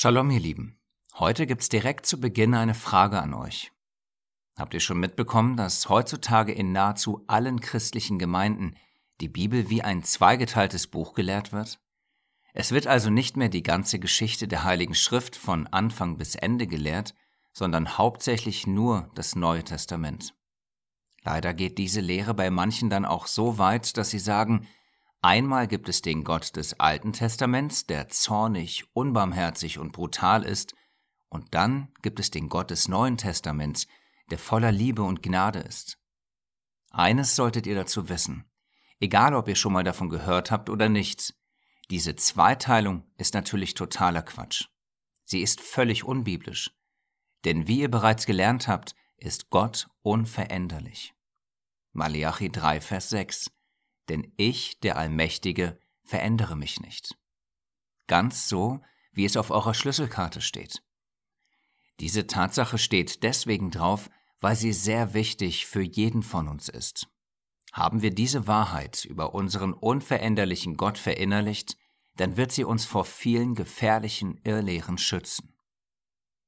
Shalom, ihr Lieben. Heute gibt's direkt zu Beginn eine Frage an euch. Habt ihr schon mitbekommen, dass heutzutage in nahezu allen christlichen Gemeinden die Bibel wie ein zweigeteiltes Buch gelehrt wird? Es wird also nicht mehr die ganze Geschichte der Heiligen Schrift von Anfang bis Ende gelehrt, sondern hauptsächlich nur das Neue Testament. Leider geht diese Lehre bei manchen dann auch so weit, dass sie sagen, Einmal gibt es den Gott des Alten Testaments, der zornig, unbarmherzig und brutal ist, und dann gibt es den Gott des Neuen Testaments, der voller Liebe und Gnade ist. Eines solltet ihr dazu wissen, egal ob ihr schon mal davon gehört habt oder nicht, diese Zweiteilung ist natürlich totaler Quatsch. Sie ist völlig unbiblisch. Denn wie ihr bereits gelernt habt, ist Gott unveränderlich. Malachi 3, Vers 6 denn ich, der Allmächtige, verändere mich nicht. Ganz so, wie es auf eurer Schlüsselkarte steht. Diese Tatsache steht deswegen drauf, weil sie sehr wichtig für jeden von uns ist. Haben wir diese Wahrheit über unseren unveränderlichen Gott verinnerlicht, dann wird sie uns vor vielen gefährlichen Irrlehren schützen.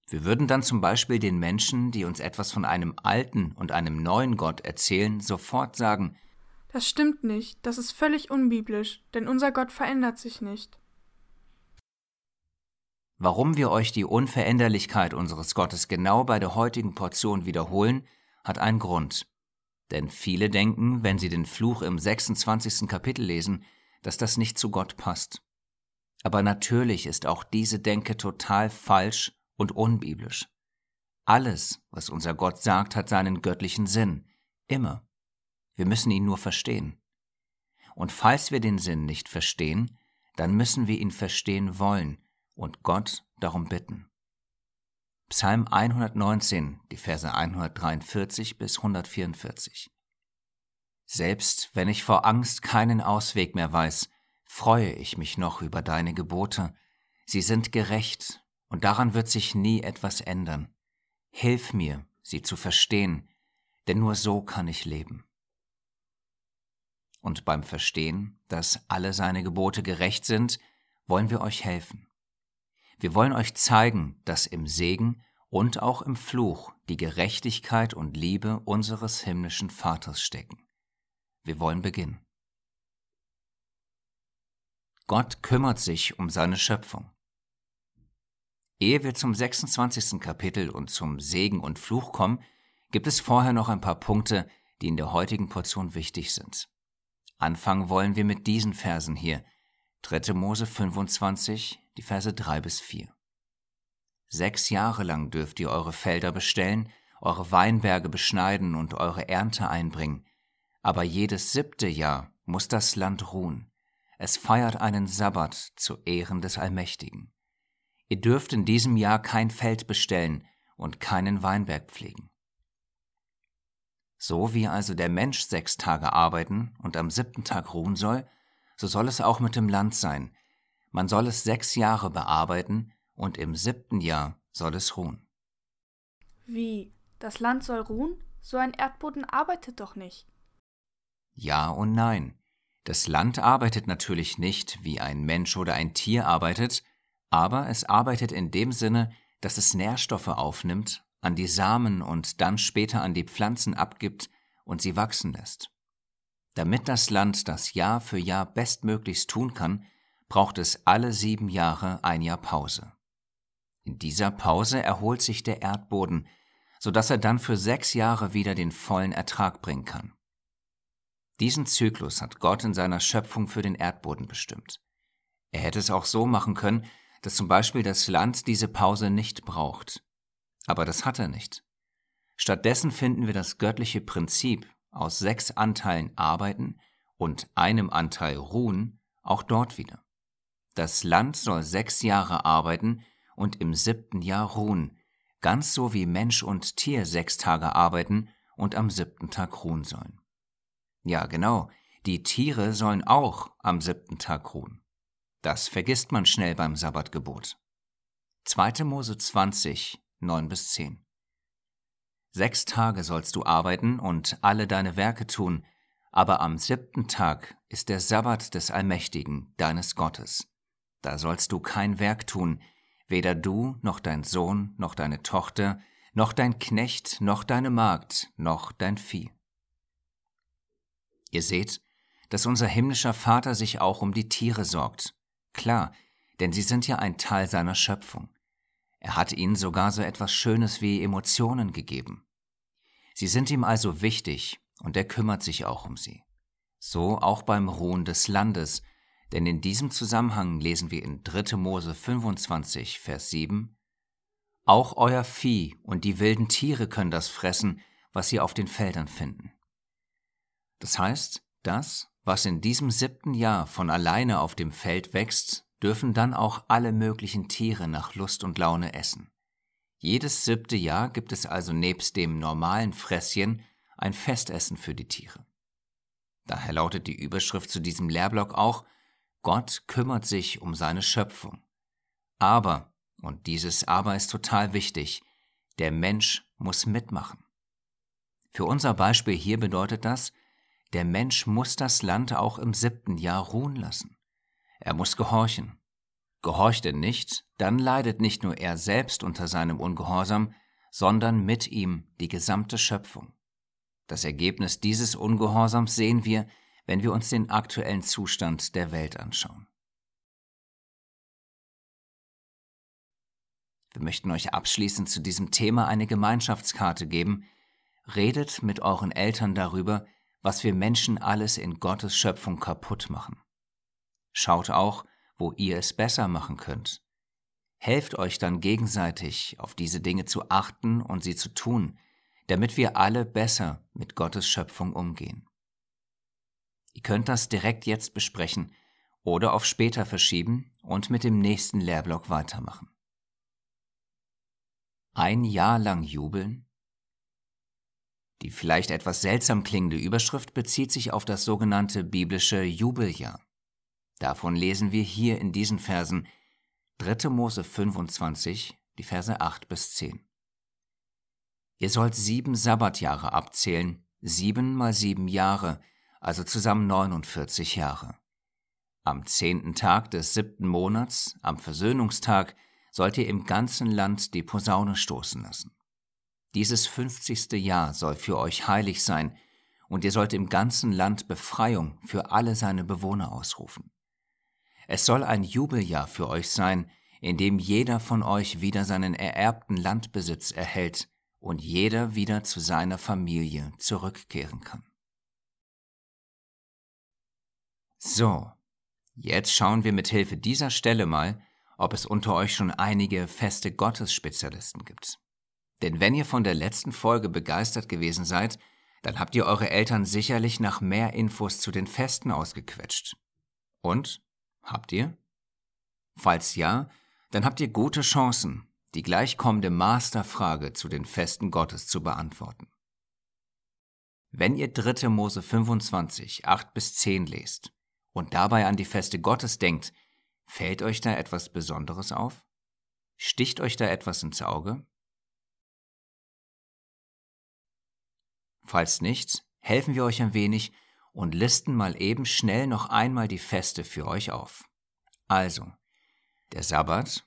Wir würden dann zum Beispiel den Menschen, die uns etwas von einem alten und einem neuen Gott erzählen, sofort sagen, das stimmt nicht, das ist völlig unbiblisch, denn unser Gott verändert sich nicht. Warum wir euch die Unveränderlichkeit unseres Gottes genau bei der heutigen Portion wiederholen, hat einen Grund. Denn viele denken, wenn sie den Fluch im 26. Kapitel lesen, dass das nicht zu Gott passt. Aber natürlich ist auch diese Denke total falsch und unbiblisch. Alles, was unser Gott sagt, hat seinen göttlichen Sinn, immer. Wir müssen ihn nur verstehen. Und falls wir den Sinn nicht verstehen, dann müssen wir ihn verstehen wollen und Gott darum bitten. Psalm 119, die Verse 143 bis 144. Selbst wenn ich vor Angst keinen Ausweg mehr weiß, freue ich mich noch über deine Gebote. Sie sind gerecht, und daran wird sich nie etwas ändern. Hilf mir, sie zu verstehen, denn nur so kann ich leben und beim Verstehen, dass alle seine Gebote gerecht sind, wollen wir euch helfen. Wir wollen euch zeigen, dass im Segen und auch im Fluch die Gerechtigkeit und Liebe unseres himmlischen Vaters stecken. Wir wollen beginnen. Gott kümmert sich um seine Schöpfung. Ehe wir zum 26. Kapitel und zum Segen und Fluch kommen, gibt es vorher noch ein paar Punkte, die in der heutigen Portion wichtig sind. Anfangen wollen wir mit diesen Versen hier. 3. Mose 25, die Verse 3 bis 4. Sechs Jahre lang dürft ihr eure Felder bestellen, eure Weinberge beschneiden und eure Ernte einbringen. Aber jedes siebte Jahr muss das Land ruhen. Es feiert einen Sabbat zu Ehren des Allmächtigen. Ihr dürft in diesem Jahr kein Feld bestellen und keinen Weinberg pflegen. So wie also der Mensch sechs Tage arbeiten und am siebten Tag ruhen soll, so soll es auch mit dem Land sein. Man soll es sechs Jahre bearbeiten und im siebten Jahr soll es ruhen. Wie? Das Land soll ruhen? So ein Erdboden arbeitet doch nicht. Ja und nein. Das Land arbeitet natürlich nicht, wie ein Mensch oder ein Tier arbeitet, aber es arbeitet in dem Sinne, dass es Nährstoffe aufnimmt an die Samen und dann später an die Pflanzen abgibt und sie wachsen lässt. Damit das Land das Jahr für Jahr bestmöglichst tun kann, braucht es alle sieben Jahre ein Jahr Pause. In dieser Pause erholt sich der Erdboden, so dass er dann für sechs Jahre wieder den vollen Ertrag bringen kann. Diesen Zyklus hat Gott in seiner Schöpfung für den Erdboden bestimmt. Er hätte es auch so machen können, dass zum Beispiel das Land diese Pause nicht braucht. Aber das hat er nicht. Stattdessen finden wir das göttliche Prinzip aus sechs Anteilen arbeiten und einem Anteil ruhen auch dort wieder. Das Land soll sechs Jahre arbeiten und im siebten Jahr ruhen, ganz so wie Mensch und Tier sechs Tage arbeiten und am siebten Tag ruhen sollen. Ja, genau, die Tiere sollen auch am siebten Tag ruhen. Das vergisst man schnell beim Sabbatgebot. 2. Mose 20, 9 bis 10. Sechs Tage sollst du arbeiten und alle deine Werke tun, aber am siebten Tag ist der Sabbat des Allmächtigen, deines Gottes. Da sollst du kein Werk tun, weder du noch dein Sohn noch deine Tochter, noch dein Knecht, noch deine Magd, noch dein Vieh. Ihr seht, dass unser himmlischer Vater sich auch um die Tiere sorgt. Klar, denn sie sind ja ein Teil seiner Schöpfung. Er hat ihnen sogar so etwas Schönes wie Emotionen gegeben. Sie sind ihm also wichtig und er kümmert sich auch um sie. So auch beim Ruhen des Landes, denn in diesem Zusammenhang lesen wir in 3. Mose 25, Vers 7, Auch euer Vieh und die wilden Tiere können das fressen, was sie auf den Feldern finden. Das heißt, das, was in diesem siebten Jahr von alleine auf dem Feld wächst, dürfen dann auch alle möglichen Tiere nach Lust und Laune essen. Jedes siebte Jahr gibt es also nebst dem normalen Fresschen ein Festessen für die Tiere. Daher lautet die Überschrift zu diesem Lehrblock auch Gott kümmert sich um seine Schöpfung. Aber, und dieses Aber ist total wichtig, der Mensch muss mitmachen. Für unser Beispiel hier bedeutet das, der Mensch muss das Land auch im siebten Jahr ruhen lassen. Er muss gehorchen. Gehorcht er nicht, dann leidet nicht nur er selbst unter seinem Ungehorsam, sondern mit ihm die gesamte Schöpfung. Das Ergebnis dieses Ungehorsams sehen wir, wenn wir uns den aktuellen Zustand der Welt anschauen. Wir möchten euch abschließend zu diesem Thema eine Gemeinschaftskarte geben. Redet mit euren Eltern darüber, was wir Menschen alles in Gottes Schöpfung kaputt machen. Schaut auch, wo ihr es besser machen könnt. Helft euch dann gegenseitig, auf diese Dinge zu achten und sie zu tun, damit wir alle besser mit Gottes Schöpfung umgehen. Ihr könnt das direkt jetzt besprechen oder auf später verschieben und mit dem nächsten Lehrblock weitermachen. Ein Jahr lang jubeln? Die vielleicht etwas seltsam klingende Überschrift bezieht sich auf das sogenannte biblische Jubeljahr. Davon lesen wir hier in diesen Versen 3. Mose 25, die Verse 8 bis 10. Ihr sollt sieben Sabbatjahre abzählen, sieben mal sieben Jahre, also zusammen 49 Jahre. Am zehnten Tag des siebten Monats, am Versöhnungstag, sollt ihr im ganzen Land die Posaune stoßen lassen. Dieses fünfzigste Jahr soll für euch heilig sein, und ihr sollt im ganzen Land Befreiung für alle seine Bewohner ausrufen. Es soll ein Jubeljahr für euch sein, in dem jeder von euch wieder seinen ererbten Landbesitz erhält und jeder wieder zu seiner Familie zurückkehren kann. So, jetzt schauen wir mit Hilfe dieser Stelle mal, ob es unter euch schon einige feste Gottesspezialisten gibt. Denn wenn ihr von der letzten Folge begeistert gewesen seid, dann habt ihr eure Eltern sicherlich nach mehr Infos zu den Festen ausgequetscht. Und? Habt ihr? Falls ja, dann habt ihr gute Chancen, die gleich kommende Masterfrage zu den Festen Gottes zu beantworten. Wenn ihr 3. Mose 25, 8 bis 10 lest, und dabei an die Feste Gottes denkt, fällt euch da etwas Besonderes auf? Sticht euch da etwas ins Auge? Falls nicht, helfen wir euch ein wenig und listen mal eben schnell noch einmal die Feste für euch auf. Also, der Sabbat,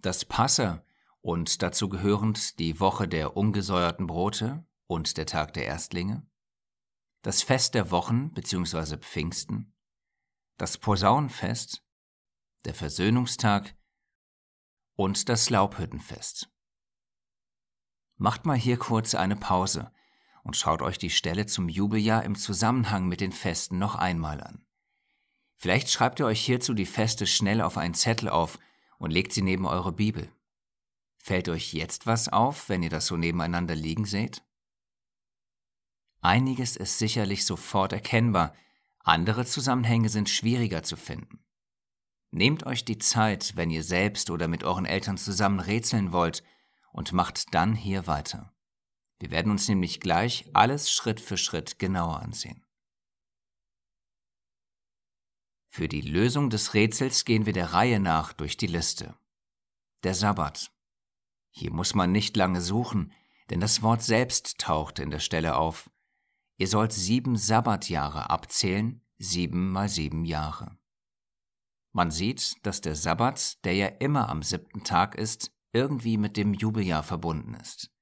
das Passa und dazu gehörend die Woche der ungesäuerten Brote und der Tag der Erstlinge, das Fest der Wochen bzw. Pfingsten, das Posaunenfest, der Versöhnungstag und das Laubhüttenfest. Macht mal hier kurz eine Pause und schaut euch die Stelle zum Jubeljahr im Zusammenhang mit den Festen noch einmal an. Vielleicht schreibt ihr euch hierzu die Feste schnell auf einen Zettel auf und legt sie neben eure Bibel. Fällt euch jetzt was auf, wenn ihr das so nebeneinander liegen seht? Einiges ist sicherlich sofort erkennbar, andere Zusammenhänge sind schwieriger zu finden. Nehmt euch die Zeit, wenn ihr selbst oder mit euren Eltern zusammen rätseln wollt, und macht dann hier weiter. Wir werden uns nämlich gleich alles Schritt für Schritt genauer ansehen. Für die Lösung des Rätsels gehen wir der Reihe nach durch die Liste. Der Sabbat. Hier muss man nicht lange suchen, denn das Wort selbst taucht in der Stelle auf. Ihr sollt sieben Sabbatjahre abzählen, sieben mal sieben Jahre. Man sieht, dass der Sabbat, der ja immer am siebten Tag ist, irgendwie mit dem Jubeljahr verbunden ist.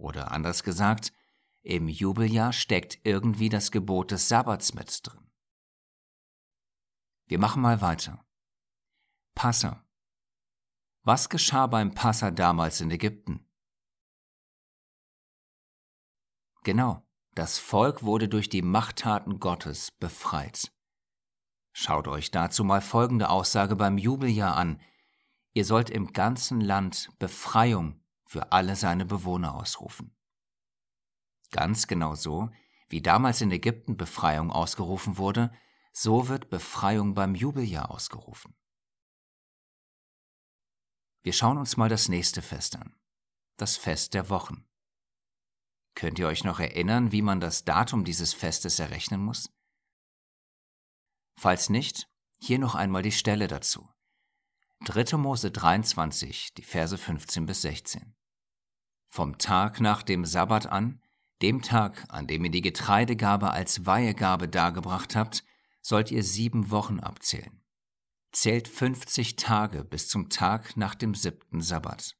Oder anders gesagt, im Jubeljahr steckt irgendwie das Gebot des Sabbats mit drin. Wir machen mal weiter. Passa. Was geschah beim Passa damals in Ägypten? Genau, das Volk wurde durch die Machttaten Gottes befreit. Schaut euch dazu mal folgende Aussage beim Jubeljahr an. Ihr sollt im ganzen Land Befreiung für alle seine Bewohner ausrufen. Ganz genau so, wie damals in Ägypten Befreiung ausgerufen wurde, so wird Befreiung beim Jubeljahr ausgerufen. Wir schauen uns mal das nächste Fest an, das Fest der Wochen. Könnt ihr euch noch erinnern, wie man das Datum dieses Festes errechnen muss? Falls nicht, hier noch einmal die Stelle dazu. 3. Mose 23, die Verse 15 bis 16. Vom Tag nach dem Sabbat an, dem Tag, an dem ihr die Getreidegabe als Weihegabe dargebracht habt, sollt ihr sieben Wochen abzählen. Zählt 50 Tage bis zum Tag nach dem siebten Sabbat.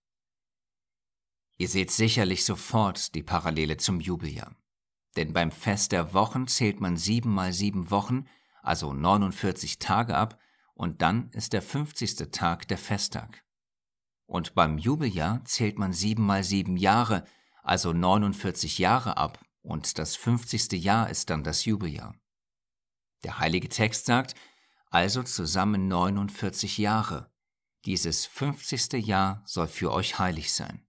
Ihr seht sicherlich sofort die Parallele zum Jubeljahr. Denn beim Fest der Wochen zählt man sieben mal sieben Wochen also 49 Tage ab, und dann ist der 50. Tag der Festtag. Und beim Jubeljahr zählt man sieben mal sieben Jahre, also 49 Jahre ab, und das 50. Jahr ist dann das Jubeljahr. Der heilige Text sagt, also zusammen 49 Jahre. Dieses 50. Jahr soll für euch heilig sein.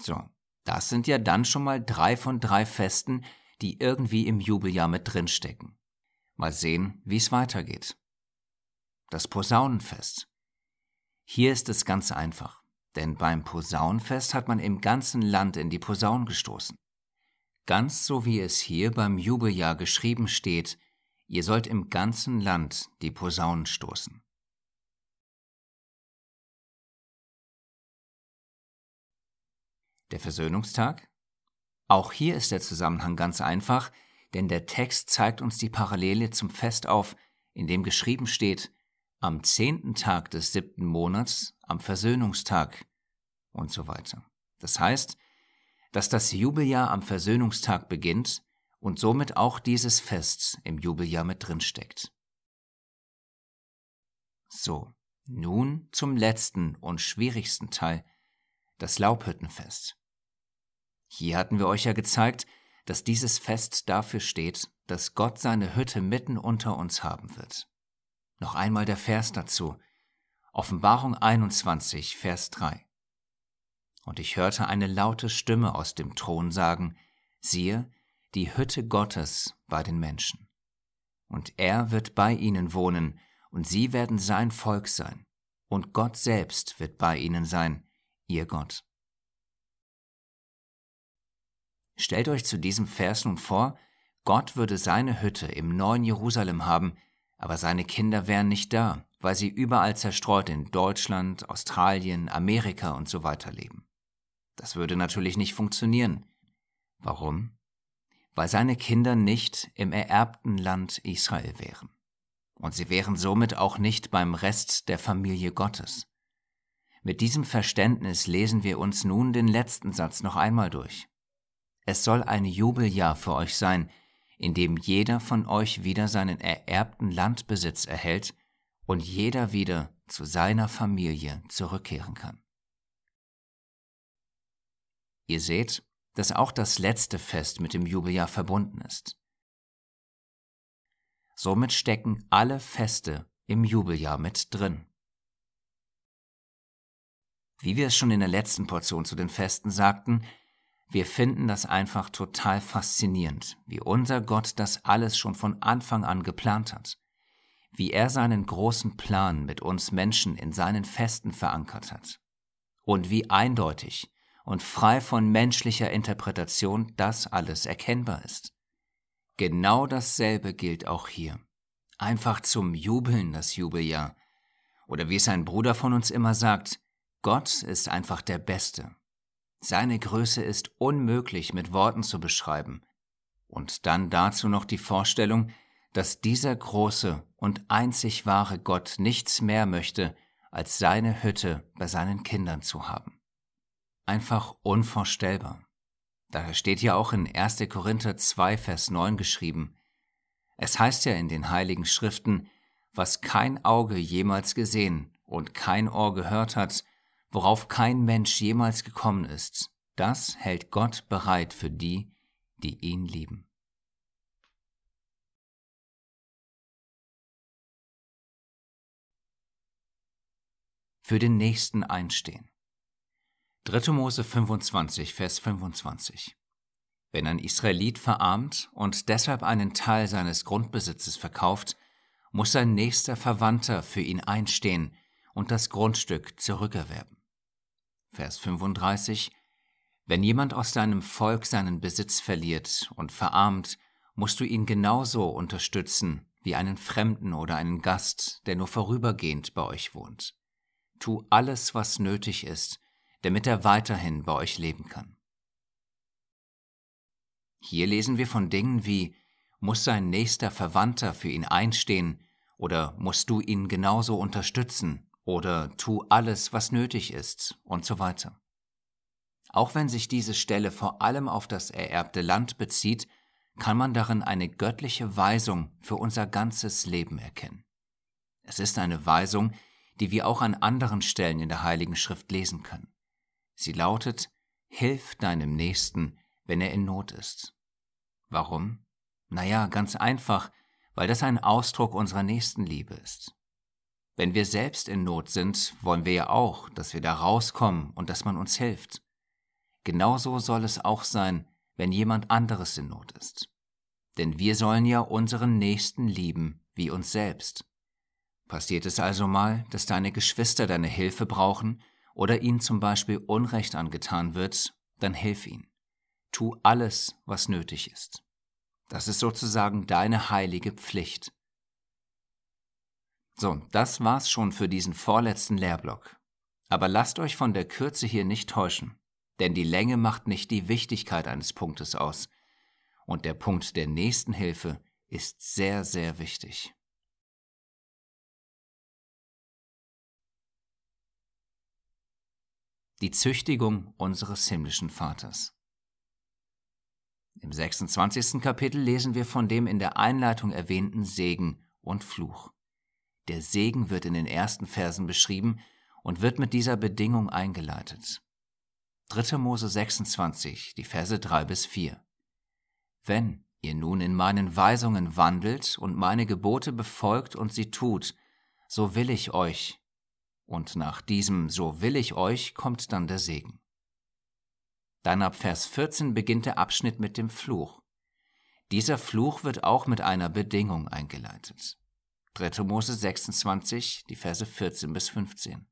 So, das sind ja dann schon mal drei von drei Festen, die irgendwie im Jubeljahr mit drinstecken. Mal sehen, wie es weitergeht. Das Posaunenfest. Hier ist es ganz einfach, denn beim Posaunenfest hat man im ganzen Land in die Posaunen gestoßen. Ganz so wie es hier beim Jubeljahr geschrieben steht, ihr sollt im ganzen Land die Posaunen stoßen. Der Versöhnungstag auch hier ist der Zusammenhang ganz einfach, denn der Text zeigt uns die Parallele zum Fest auf, in dem geschrieben steht, am zehnten Tag des siebten Monats, am Versöhnungstag und so weiter. Das heißt, dass das Jubeljahr am Versöhnungstag beginnt und somit auch dieses Fest im Jubeljahr mit drinsteckt. So, nun zum letzten und schwierigsten Teil, das Laubhüttenfest. Hier hatten wir euch ja gezeigt, dass dieses Fest dafür steht, dass Gott seine Hütte mitten unter uns haben wird. Noch einmal der Vers dazu. Offenbarung 21, Vers 3. Und ich hörte eine laute Stimme aus dem Thron sagen, siehe, die Hütte Gottes bei den Menschen. Und er wird bei ihnen wohnen, und sie werden sein Volk sein, und Gott selbst wird bei ihnen sein, ihr Gott. Stellt euch zu diesem Vers nun vor, Gott würde seine Hütte im neuen Jerusalem haben, aber seine Kinder wären nicht da, weil sie überall zerstreut in Deutschland, Australien, Amerika und so weiter leben. Das würde natürlich nicht funktionieren. Warum? Weil seine Kinder nicht im ererbten Land Israel wären. Und sie wären somit auch nicht beim Rest der Familie Gottes. Mit diesem Verständnis lesen wir uns nun den letzten Satz noch einmal durch. Es soll ein Jubeljahr für euch sein, in dem jeder von euch wieder seinen ererbten Landbesitz erhält und jeder wieder zu seiner Familie zurückkehren kann. Ihr seht, dass auch das letzte Fest mit dem Jubeljahr verbunden ist. Somit stecken alle Feste im Jubeljahr mit drin. Wie wir es schon in der letzten Portion zu den Festen sagten, wir finden das einfach total faszinierend, wie unser Gott das alles schon von Anfang an geplant hat, wie er seinen großen Plan mit uns Menschen in seinen Festen verankert hat und wie eindeutig und frei von menschlicher Interpretation das alles erkennbar ist. Genau dasselbe gilt auch hier. Einfach zum Jubeln das Jubeljahr. Oder wie es ein Bruder von uns immer sagt, Gott ist einfach der Beste seine Größe ist unmöglich mit Worten zu beschreiben. Und dann dazu noch die Vorstellung, dass dieser große und einzig wahre Gott nichts mehr möchte, als seine Hütte bei seinen Kindern zu haben. Einfach unvorstellbar. Daher steht ja auch in 1. Korinther 2, Vers 9 geschrieben. Es heißt ja in den heiligen Schriften, was kein Auge jemals gesehen und kein Ohr gehört hat, worauf kein Mensch jemals gekommen ist, das hält Gott bereit für die, die ihn lieben. Für den Nächsten einstehen. 3. Mose 25, Vers 25. Wenn ein Israelit verarmt und deshalb einen Teil seines Grundbesitzes verkauft, muss sein nächster Verwandter für ihn einstehen und das Grundstück zurückerwerben. Vers 35 Wenn jemand aus deinem Volk seinen Besitz verliert und verarmt, musst du ihn genauso unterstützen wie einen Fremden oder einen Gast, der nur vorübergehend bei euch wohnt. Tu alles, was nötig ist, damit er weiterhin bei euch leben kann. Hier lesen wir von Dingen wie muss sein nächster Verwandter für ihn einstehen oder musst du ihn genauso unterstützen oder tu alles, was nötig ist und so weiter. Auch wenn sich diese Stelle vor allem auf das ererbte Land bezieht, kann man darin eine göttliche Weisung für unser ganzes Leben erkennen. Es ist eine Weisung, die wir auch an anderen Stellen in der Heiligen Schrift lesen können. Sie lautet, Hilf deinem Nächsten, wenn er in Not ist. Warum? Naja, ganz einfach, weil das ein Ausdruck unserer Nächstenliebe ist. Wenn wir selbst in Not sind, wollen wir ja auch, dass wir da rauskommen und dass man uns hilft. Genauso soll es auch sein, wenn jemand anderes in Not ist. Denn wir sollen ja unseren Nächsten lieben wie uns selbst. Passiert es also mal, dass deine Geschwister deine Hilfe brauchen oder ihnen zum Beispiel Unrecht angetan wird, dann hilf ihnen. Tu alles, was nötig ist. Das ist sozusagen deine heilige Pflicht. So, das war's schon für diesen vorletzten Lehrblock. Aber lasst euch von der Kürze hier nicht täuschen, denn die Länge macht nicht die Wichtigkeit eines Punktes aus. Und der Punkt der Nächstenhilfe ist sehr, sehr wichtig. Die Züchtigung unseres himmlischen Vaters. Im 26. Kapitel lesen wir von dem in der Einleitung erwähnten Segen und Fluch. Der Segen wird in den ersten Versen beschrieben und wird mit dieser Bedingung eingeleitet. 3. Mose 26, die Verse 3 bis 4. Wenn ihr nun in meinen Weisungen wandelt und meine Gebote befolgt und sie tut, so will ich euch. Und nach diesem so will ich euch kommt dann der Segen. Dann ab Vers 14 beginnt der Abschnitt mit dem Fluch. Dieser Fluch wird auch mit einer Bedingung eingeleitet. 3. Mose 26, die Verse 14 bis 15.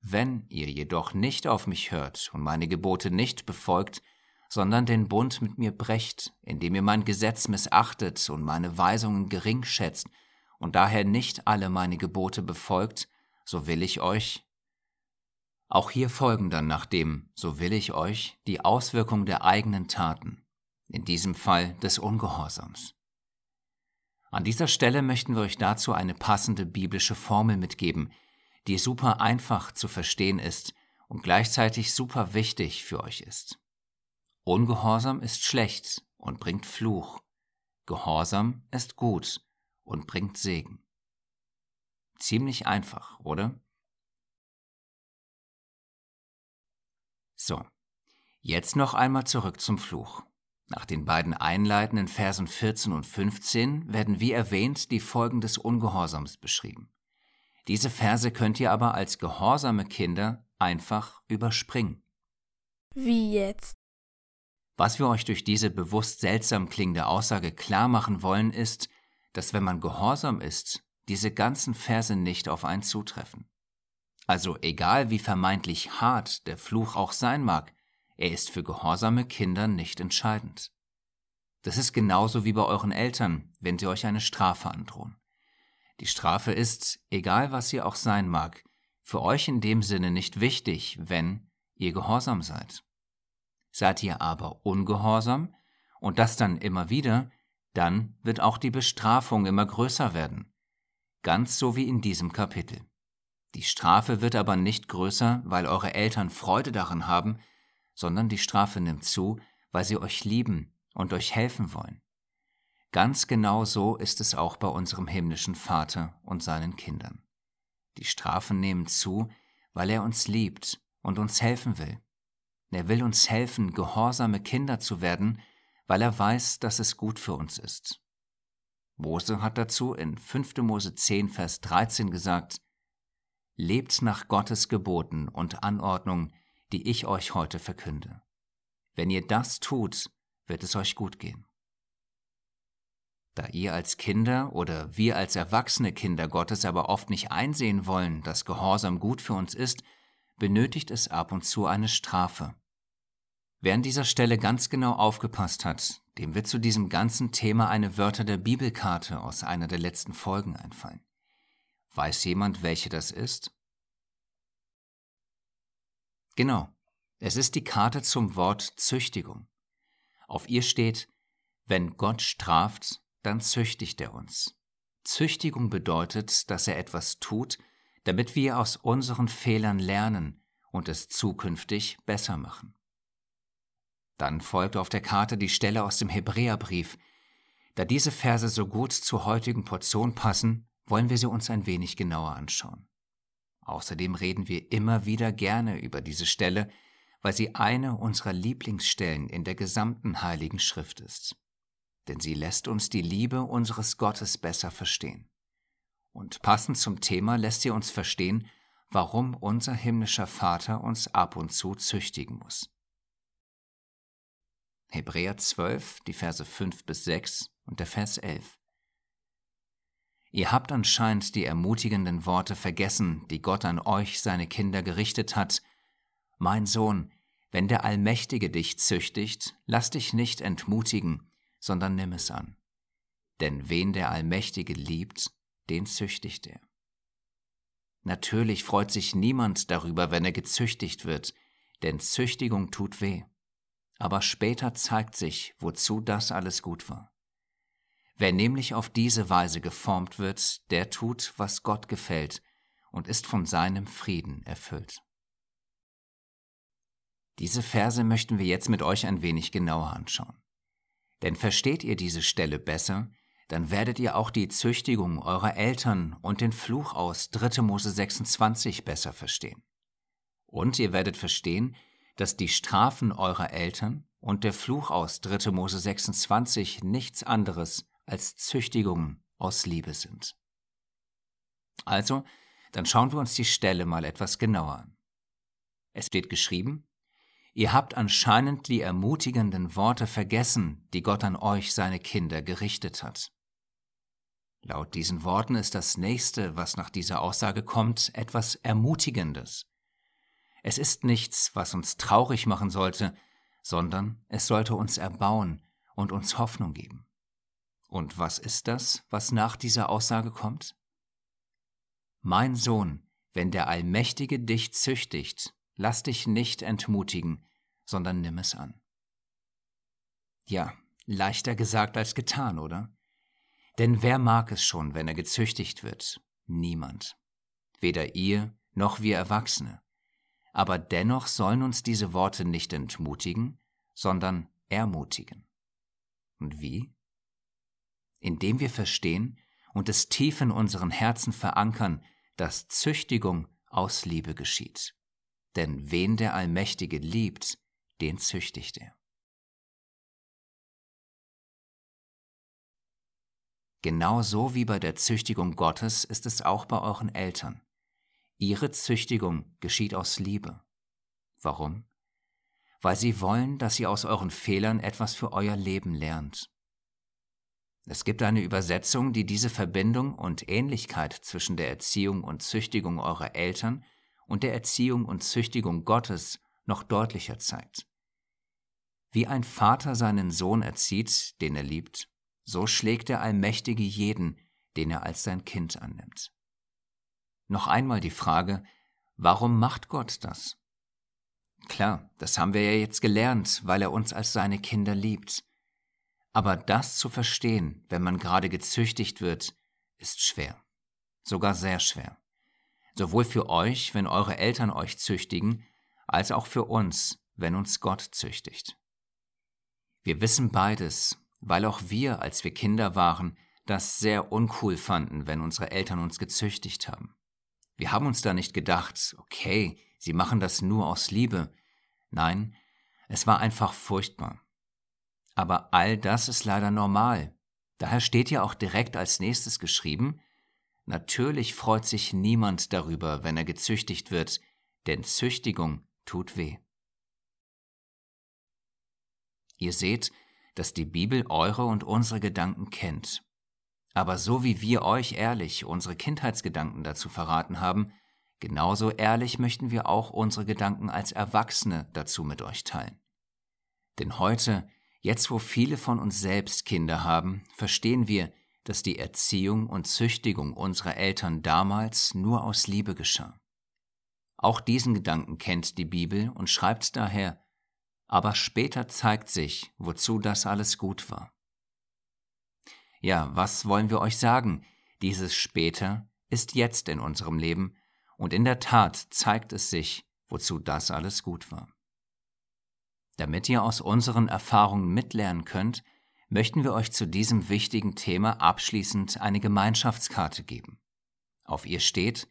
Wenn ihr jedoch nicht auf mich hört und meine Gebote nicht befolgt, sondern den Bund mit mir brecht, indem ihr mein Gesetz missachtet und meine Weisungen gering schätzt und daher nicht alle meine Gebote befolgt, so will ich euch. Auch hier folgen dann nach dem so will ich euch die Auswirkungen der eigenen Taten, in diesem Fall des Ungehorsams. An dieser Stelle möchten wir euch dazu eine passende biblische Formel mitgeben, die super einfach zu verstehen ist und gleichzeitig super wichtig für euch ist. Ungehorsam ist schlecht und bringt Fluch. Gehorsam ist gut und bringt Segen. Ziemlich einfach, oder? So, jetzt noch einmal zurück zum Fluch. Nach den beiden einleitenden Versen 14 und 15 werden wie erwähnt die Folgen des Ungehorsams beschrieben. Diese Verse könnt ihr aber als gehorsame Kinder einfach überspringen. Wie jetzt? Was wir euch durch diese bewusst seltsam klingende Aussage klar machen wollen, ist, dass wenn man gehorsam ist, diese ganzen Verse nicht auf einen zutreffen. Also egal wie vermeintlich hart der Fluch auch sein mag, er ist für gehorsame Kinder nicht entscheidend. Das ist genauso wie bei euren Eltern, wenn sie euch eine Strafe androhen. Die Strafe ist, egal was sie auch sein mag, für euch in dem Sinne nicht wichtig, wenn ihr gehorsam seid. Seid ihr aber ungehorsam und das dann immer wieder, dann wird auch die Bestrafung immer größer werden, ganz so wie in diesem Kapitel. Die Strafe wird aber nicht größer, weil eure Eltern Freude daran haben, sondern die Strafe nimmt zu, weil sie euch lieben und euch helfen wollen. Ganz genau so ist es auch bei unserem himmlischen Vater und seinen Kindern. Die Strafen nehmen zu, weil er uns liebt und uns helfen will. Er will uns helfen, gehorsame Kinder zu werden, weil er weiß, dass es gut für uns ist. Mose hat dazu in 5. Mose 10, Vers 13 gesagt, Lebt nach Gottes Geboten und Anordnungen, die ich euch heute verkünde. Wenn ihr das tut, wird es euch gut gehen. Da ihr als Kinder oder wir als erwachsene Kinder Gottes aber oft nicht einsehen wollen, dass Gehorsam gut für uns ist, benötigt es ab und zu eine Strafe. Wer an dieser Stelle ganz genau aufgepasst hat, dem wird zu diesem ganzen Thema eine Wörter der Bibelkarte aus einer der letzten Folgen einfallen. Weiß jemand, welche das ist? Genau, es ist die Karte zum Wort Züchtigung. Auf ihr steht, wenn Gott straft, dann züchtigt er uns. Züchtigung bedeutet, dass er etwas tut, damit wir aus unseren Fehlern lernen und es zukünftig besser machen. Dann folgt auf der Karte die Stelle aus dem Hebräerbrief. Da diese Verse so gut zur heutigen Portion passen, wollen wir sie uns ein wenig genauer anschauen. Außerdem reden wir immer wieder gerne über diese Stelle, weil sie eine unserer Lieblingsstellen in der gesamten Heiligen Schrift ist. Denn sie lässt uns die Liebe unseres Gottes besser verstehen. Und passend zum Thema lässt sie uns verstehen, warum unser himmlischer Vater uns ab und zu züchtigen muss. Hebräer 12, die Verse 5 bis 6 und der Vers 11. Ihr habt anscheinend die ermutigenden Worte vergessen, die Gott an euch, seine Kinder, gerichtet hat. Mein Sohn, wenn der Allmächtige dich züchtigt, lass dich nicht entmutigen, sondern nimm es an. Denn wen der Allmächtige liebt, den züchtigt er. Natürlich freut sich niemand darüber, wenn er gezüchtigt wird, denn Züchtigung tut weh aber später zeigt sich, wozu das alles gut war. Wer nämlich auf diese Weise geformt wird, der tut, was Gott gefällt und ist von seinem Frieden erfüllt. Diese Verse möchten wir jetzt mit euch ein wenig genauer anschauen. Denn versteht ihr diese Stelle besser, dann werdet ihr auch die Züchtigung eurer Eltern und den Fluch aus 3. Mose 26 besser verstehen. Und ihr werdet verstehen, dass die Strafen eurer Eltern und der Fluch aus 3. Mose 26 nichts anderes als Züchtigungen aus Liebe sind. Also, dann schauen wir uns die Stelle mal etwas genauer an. Es steht geschrieben, Ihr habt anscheinend die ermutigenden Worte vergessen, die Gott an euch, seine Kinder, gerichtet hat. Laut diesen Worten ist das nächste, was nach dieser Aussage kommt, etwas Ermutigendes. Es ist nichts, was uns traurig machen sollte, sondern es sollte uns erbauen und uns Hoffnung geben. Und was ist das, was nach dieser Aussage kommt? Mein Sohn, wenn der Allmächtige dich züchtigt, lass dich nicht entmutigen, sondern nimm es an. Ja, leichter gesagt als getan, oder? Denn wer mag es schon, wenn er gezüchtigt wird? Niemand. Weder ihr noch wir Erwachsene aber dennoch sollen uns diese Worte nicht entmutigen, sondern ermutigen. Und wie? Indem wir verstehen und es tief in unseren Herzen verankern, dass Züchtigung aus Liebe geschieht. Denn wen der Allmächtige liebt, den züchtigt er. Genauso wie bei der Züchtigung Gottes ist es auch bei euren Eltern. Ihre Züchtigung geschieht aus Liebe. Warum? Weil sie wollen, dass ihr aus euren Fehlern etwas für euer Leben lernt. Es gibt eine Übersetzung, die diese Verbindung und Ähnlichkeit zwischen der Erziehung und Züchtigung eurer Eltern und der Erziehung und Züchtigung Gottes noch deutlicher zeigt. Wie ein Vater seinen Sohn erzieht, den er liebt, so schlägt der Allmächtige jeden, den er als sein Kind annimmt. Noch einmal die Frage, warum macht Gott das? Klar, das haben wir ja jetzt gelernt, weil er uns als seine Kinder liebt. Aber das zu verstehen, wenn man gerade gezüchtigt wird, ist schwer. Sogar sehr schwer. Sowohl für euch, wenn eure Eltern euch züchtigen, als auch für uns, wenn uns Gott züchtigt. Wir wissen beides, weil auch wir, als wir Kinder waren, das sehr uncool fanden, wenn unsere Eltern uns gezüchtigt haben. Wir haben uns da nicht gedacht, okay, sie machen das nur aus Liebe. Nein, es war einfach furchtbar. Aber all das ist leider normal. Daher steht ja auch direkt als nächstes geschrieben, natürlich freut sich niemand darüber, wenn er gezüchtigt wird, denn Züchtigung tut weh. Ihr seht, dass die Bibel eure und unsere Gedanken kennt. Aber so wie wir euch ehrlich unsere Kindheitsgedanken dazu verraten haben, genauso ehrlich möchten wir auch unsere Gedanken als Erwachsene dazu mit euch teilen. Denn heute, jetzt wo viele von uns selbst Kinder haben, verstehen wir, dass die Erziehung und Züchtigung unserer Eltern damals nur aus Liebe geschah. Auch diesen Gedanken kennt die Bibel und schreibt daher, aber später zeigt sich, wozu das alles gut war. Ja, was wollen wir euch sagen? Dieses später ist jetzt in unserem Leben und in der Tat zeigt es sich, wozu das alles gut war. Damit ihr aus unseren Erfahrungen mitlernen könnt, möchten wir euch zu diesem wichtigen Thema abschließend eine Gemeinschaftskarte geben. Auf ihr steht,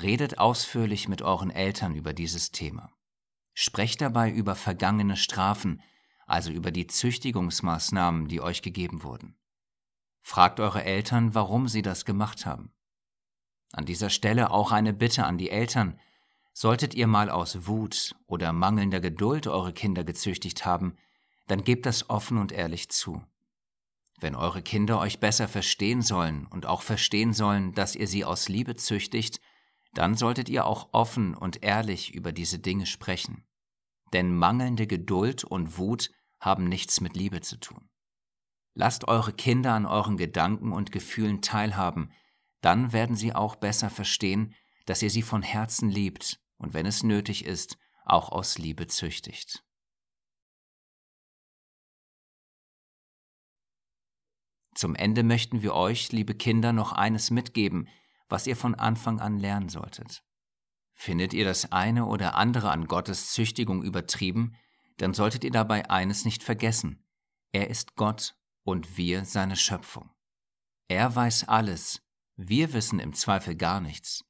redet ausführlich mit euren Eltern über dieses Thema. Sprecht dabei über vergangene Strafen, also über die Züchtigungsmaßnahmen, die euch gegeben wurden. Fragt eure Eltern, warum sie das gemacht haben. An dieser Stelle auch eine Bitte an die Eltern. Solltet ihr mal aus Wut oder mangelnder Geduld eure Kinder gezüchtigt haben, dann gebt das offen und ehrlich zu. Wenn eure Kinder euch besser verstehen sollen und auch verstehen sollen, dass ihr sie aus Liebe züchtigt, dann solltet ihr auch offen und ehrlich über diese Dinge sprechen. Denn mangelnde Geduld und Wut haben nichts mit Liebe zu tun. Lasst eure Kinder an euren Gedanken und Gefühlen teilhaben, dann werden sie auch besser verstehen, dass ihr sie von Herzen liebt und wenn es nötig ist, auch aus Liebe züchtigt. Zum Ende möchten wir euch, liebe Kinder, noch eines mitgeben, was ihr von Anfang an lernen solltet. Findet ihr das eine oder andere an Gottes Züchtigung übertrieben, dann solltet ihr dabei eines nicht vergessen. Er ist Gott und wir seine Schöpfung. Er weiß alles, wir wissen im Zweifel gar nichts.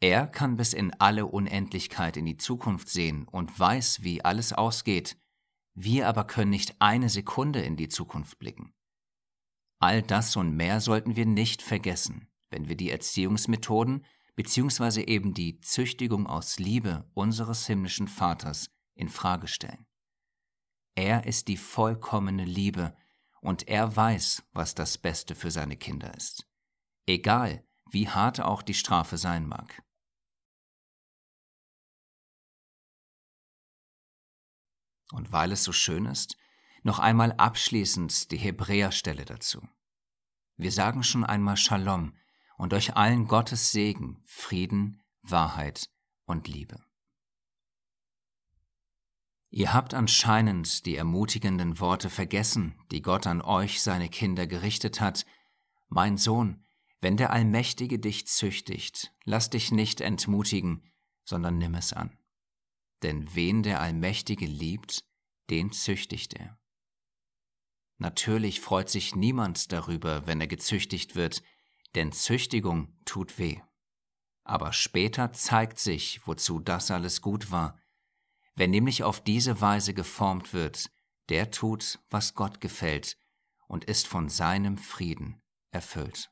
Er kann bis in alle Unendlichkeit in die Zukunft sehen und weiß, wie alles ausgeht, wir aber können nicht eine Sekunde in die Zukunft blicken. All das und mehr sollten wir nicht vergessen, wenn wir die Erziehungsmethoden bzw. eben die Züchtigung aus Liebe unseres himmlischen Vaters in Frage stellen. Er ist die vollkommene Liebe, und er weiß, was das Beste für seine Kinder ist, egal wie hart auch die Strafe sein mag. Und weil es so schön ist, noch einmal abschließend die Hebräerstelle dazu. Wir sagen schon einmal Shalom und euch allen Gottes Segen, Frieden, Wahrheit und Liebe. Ihr habt anscheinend die ermutigenden Worte vergessen, die Gott an euch, seine Kinder, gerichtet hat. Mein Sohn, wenn der Allmächtige dich züchtigt, lass dich nicht entmutigen, sondern nimm es an. Denn wen der Allmächtige liebt, den züchtigt er. Natürlich freut sich niemand darüber, wenn er gezüchtigt wird, denn Züchtigung tut weh. Aber später zeigt sich, wozu das alles gut war, Wer nämlich auf diese Weise geformt wird, der tut, was Gott gefällt und ist von seinem Frieden erfüllt.